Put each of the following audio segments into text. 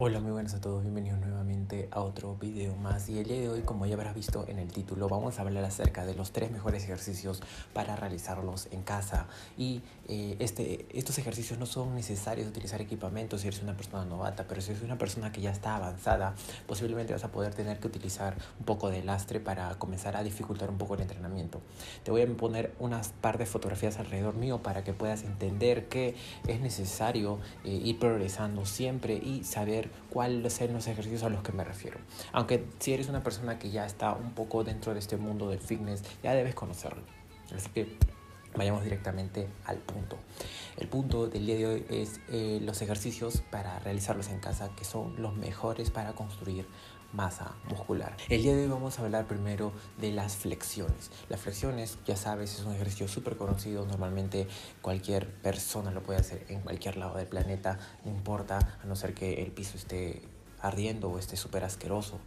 Hola, muy buenas a todos, bienvenidos nuevamente a otro video más y el día de hoy, como ya habrás visto en el título, vamos a hablar acerca de los tres mejores ejercicios para realizarlos en casa y eh, este, estos ejercicios no son necesarios utilizar equipamiento si eres una persona novata, pero si eres una persona que ya está avanzada, posiblemente vas a poder tener que utilizar un poco de lastre para comenzar a dificultar un poco el entrenamiento. Te voy a poner unas par de fotografías alrededor mío para que puedas entender que es necesario eh, ir progresando siempre y saber cuáles son los ejercicios a los que me refiero. Aunque si eres una persona que ya está un poco dentro de este mundo del fitness, ya debes conocerlo. Así que vayamos directamente al punto. El punto del día de hoy es eh, los ejercicios para realizarlos en casa, que son los mejores para construir masa muscular. El día de hoy vamos a hablar primero de las flexiones. Las flexiones, ya sabes, es un ejercicio súper conocido. Normalmente cualquier persona lo puede hacer en cualquier lado del planeta, no importa, a no ser que el piso esté ardiendo o esté súper asqueroso.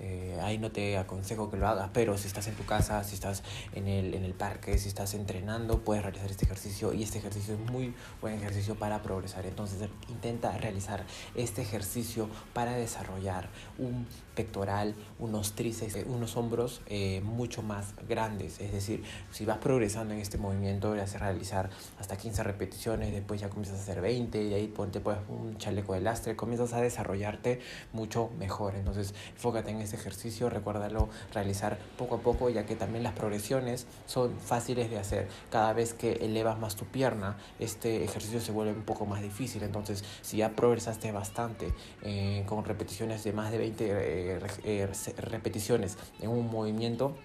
Eh, ahí no te aconsejo que lo hagas, pero si estás en tu casa, si estás en el, en el parque, si estás entrenando, puedes realizar este ejercicio y este ejercicio es muy buen ejercicio para progresar. Entonces intenta realizar este ejercicio para desarrollar un pectoral, unos tríceps, eh, unos hombros eh, mucho más grandes. Es decir, si vas progresando en este movimiento, le haces realizar hasta 15 repeticiones, después ya comienzas a hacer 20 y ahí ponte pues un chaleco de lastre, comienzas a desarrollarte mucho mejor. Entonces enfócate en este ejercicio, recuérdalo realizar poco a poco, ya que también las progresiones son fáciles de hacer. Cada vez que elevas más tu pierna, este ejercicio se vuelve un poco más difícil. Entonces, si ya progresaste bastante eh, con repeticiones de más de 20 eh, eh, repeticiones en un movimiento,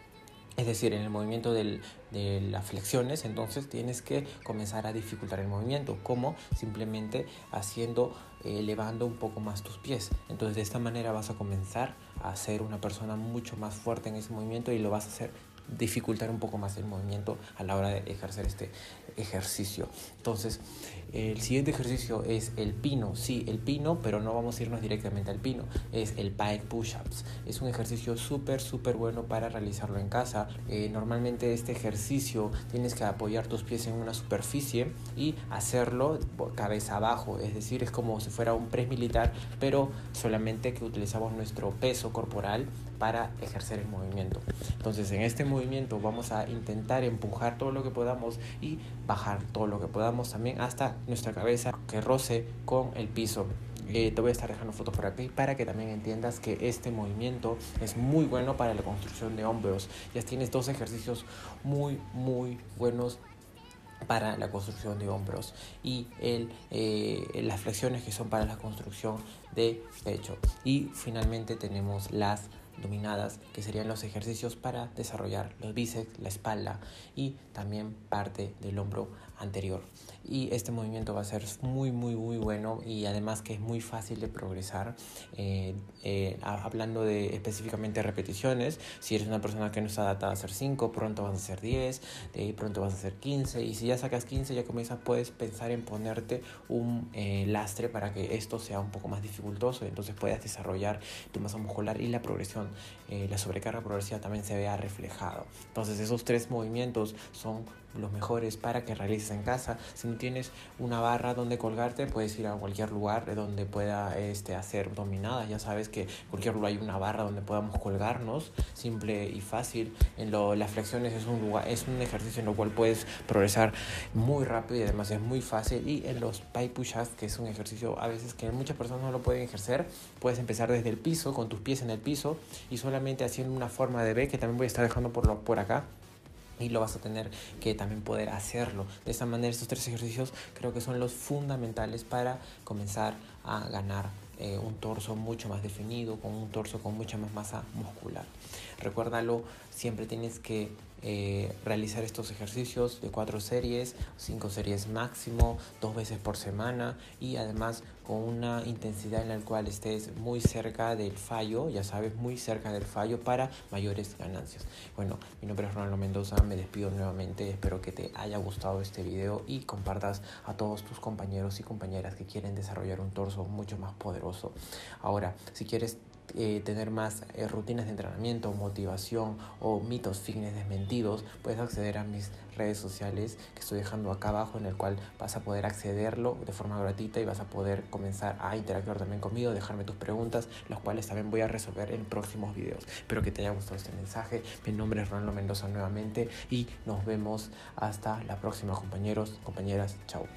es decir, en el movimiento del, de las flexiones, entonces tienes que comenzar a dificultar el movimiento, como simplemente haciendo, elevando un poco más tus pies. Entonces de esta manera vas a comenzar a ser una persona mucho más fuerte en ese movimiento y lo vas a hacer dificultar un poco más el movimiento a la hora de ejercer este ejercicio. Entonces, el siguiente ejercicio es el pino. Sí, el pino, pero no vamos a irnos directamente al pino. Es el pike push-ups. Es un ejercicio súper, súper bueno para realizarlo en casa. Eh, normalmente este ejercicio tienes que apoyar tus pies en una superficie y hacerlo cabeza abajo. Es decir, es como si fuera un press militar, pero solamente que utilizamos nuestro peso corporal para ejercer el movimiento. Entonces, en este movimiento vamos a intentar empujar todo lo que podamos y bajar todo lo que podamos también hasta nuestra cabeza que roce con el piso. Eh, te voy a estar dejando fotos por aquí para que también entiendas que este movimiento es muy bueno para la construcción de hombros. Ya tienes dos ejercicios muy, muy buenos para la construcción de hombros y el, eh, las flexiones que son para la construcción de pecho. Y finalmente tenemos las dominadas, que serían los ejercicios para desarrollar los bíceps, la espalda y también parte del hombro anterior. Y este movimiento va a ser muy, muy, muy bueno y además que es muy fácil de progresar. Eh, eh, hablando de específicamente repeticiones, si eres una persona que no está adaptada a hacer 5, pronto vas a hacer 10, de ahí pronto vas a hacer 15 y si ya sacas 15 ya comienzas, puedes pensar en ponerte un eh, lastre para que esto sea un poco más dificultoso, entonces puedas desarrollar tu masa muscular y la progresión, la sobrecarga progresiva también se vea reflejado. Entonces esos tres movimientos son los mejores para que realices en casa. Si no tienes una barra donde colgarte, puedes ir a cualquier lugar donde pueda este, hacer dominadas. Ya sabes que en cualquier lugar hay una barra donde podamos colgarnos, simple y fácil. En lo, las flexiones es un, lugar, es un ejercicio en lo cual puedes progresar muy rápido y además es muy fácil. Y en los pie push-ups, que es un ejercicio a veces que muchas personas no lo pueden ejercer, puedes empezar desde el piso, con tus pies en el piso y solamente haciendo una forma de B, que también voy a estar dejando por, lo, por acá y lo vas a tener que también poder hacerlo. De esta manera, estos tres ejercicios creo que son los fundamentales para comenzar a ganar eh, un torso mucho más definido, con un torso con mucha más masa muscular. Recuérdalo, siempre tienes que eh, realizar estos ejercicios de cuatro series, cinco series máximo, dos veces por semana y además con una intensidad en la cual estés muy cerca del fallo, ya sabes, muy cerca del fallo para mayores ganancias. Bueno, mi nombre es Ronaldo Mendoza, me despido nuevamente, espero que te haya gustado este video y compartas a todos tus compañeros y compañeras que quieren desarrollar un torso mucho más poderoso. Ahora, si quieres eh, tener más eh, rutinas de entrenamiento, motivación o mitos fitness desmentidos, puedes acceder a mis redes sociales que estoy dejando acá abajo en el cual vas a poder accederlo de forma gratuita y vas a poder comenzar a interactuar también conmigo, dejarme tus preguntas, las cuales también voy a resolver en próximos videos. Espero que te haya gustado este mensaje. Mi nombre es Ronaldo Mendoza nuevamente y nos vemos hasta la próxima compañeros, compañeras. Chao.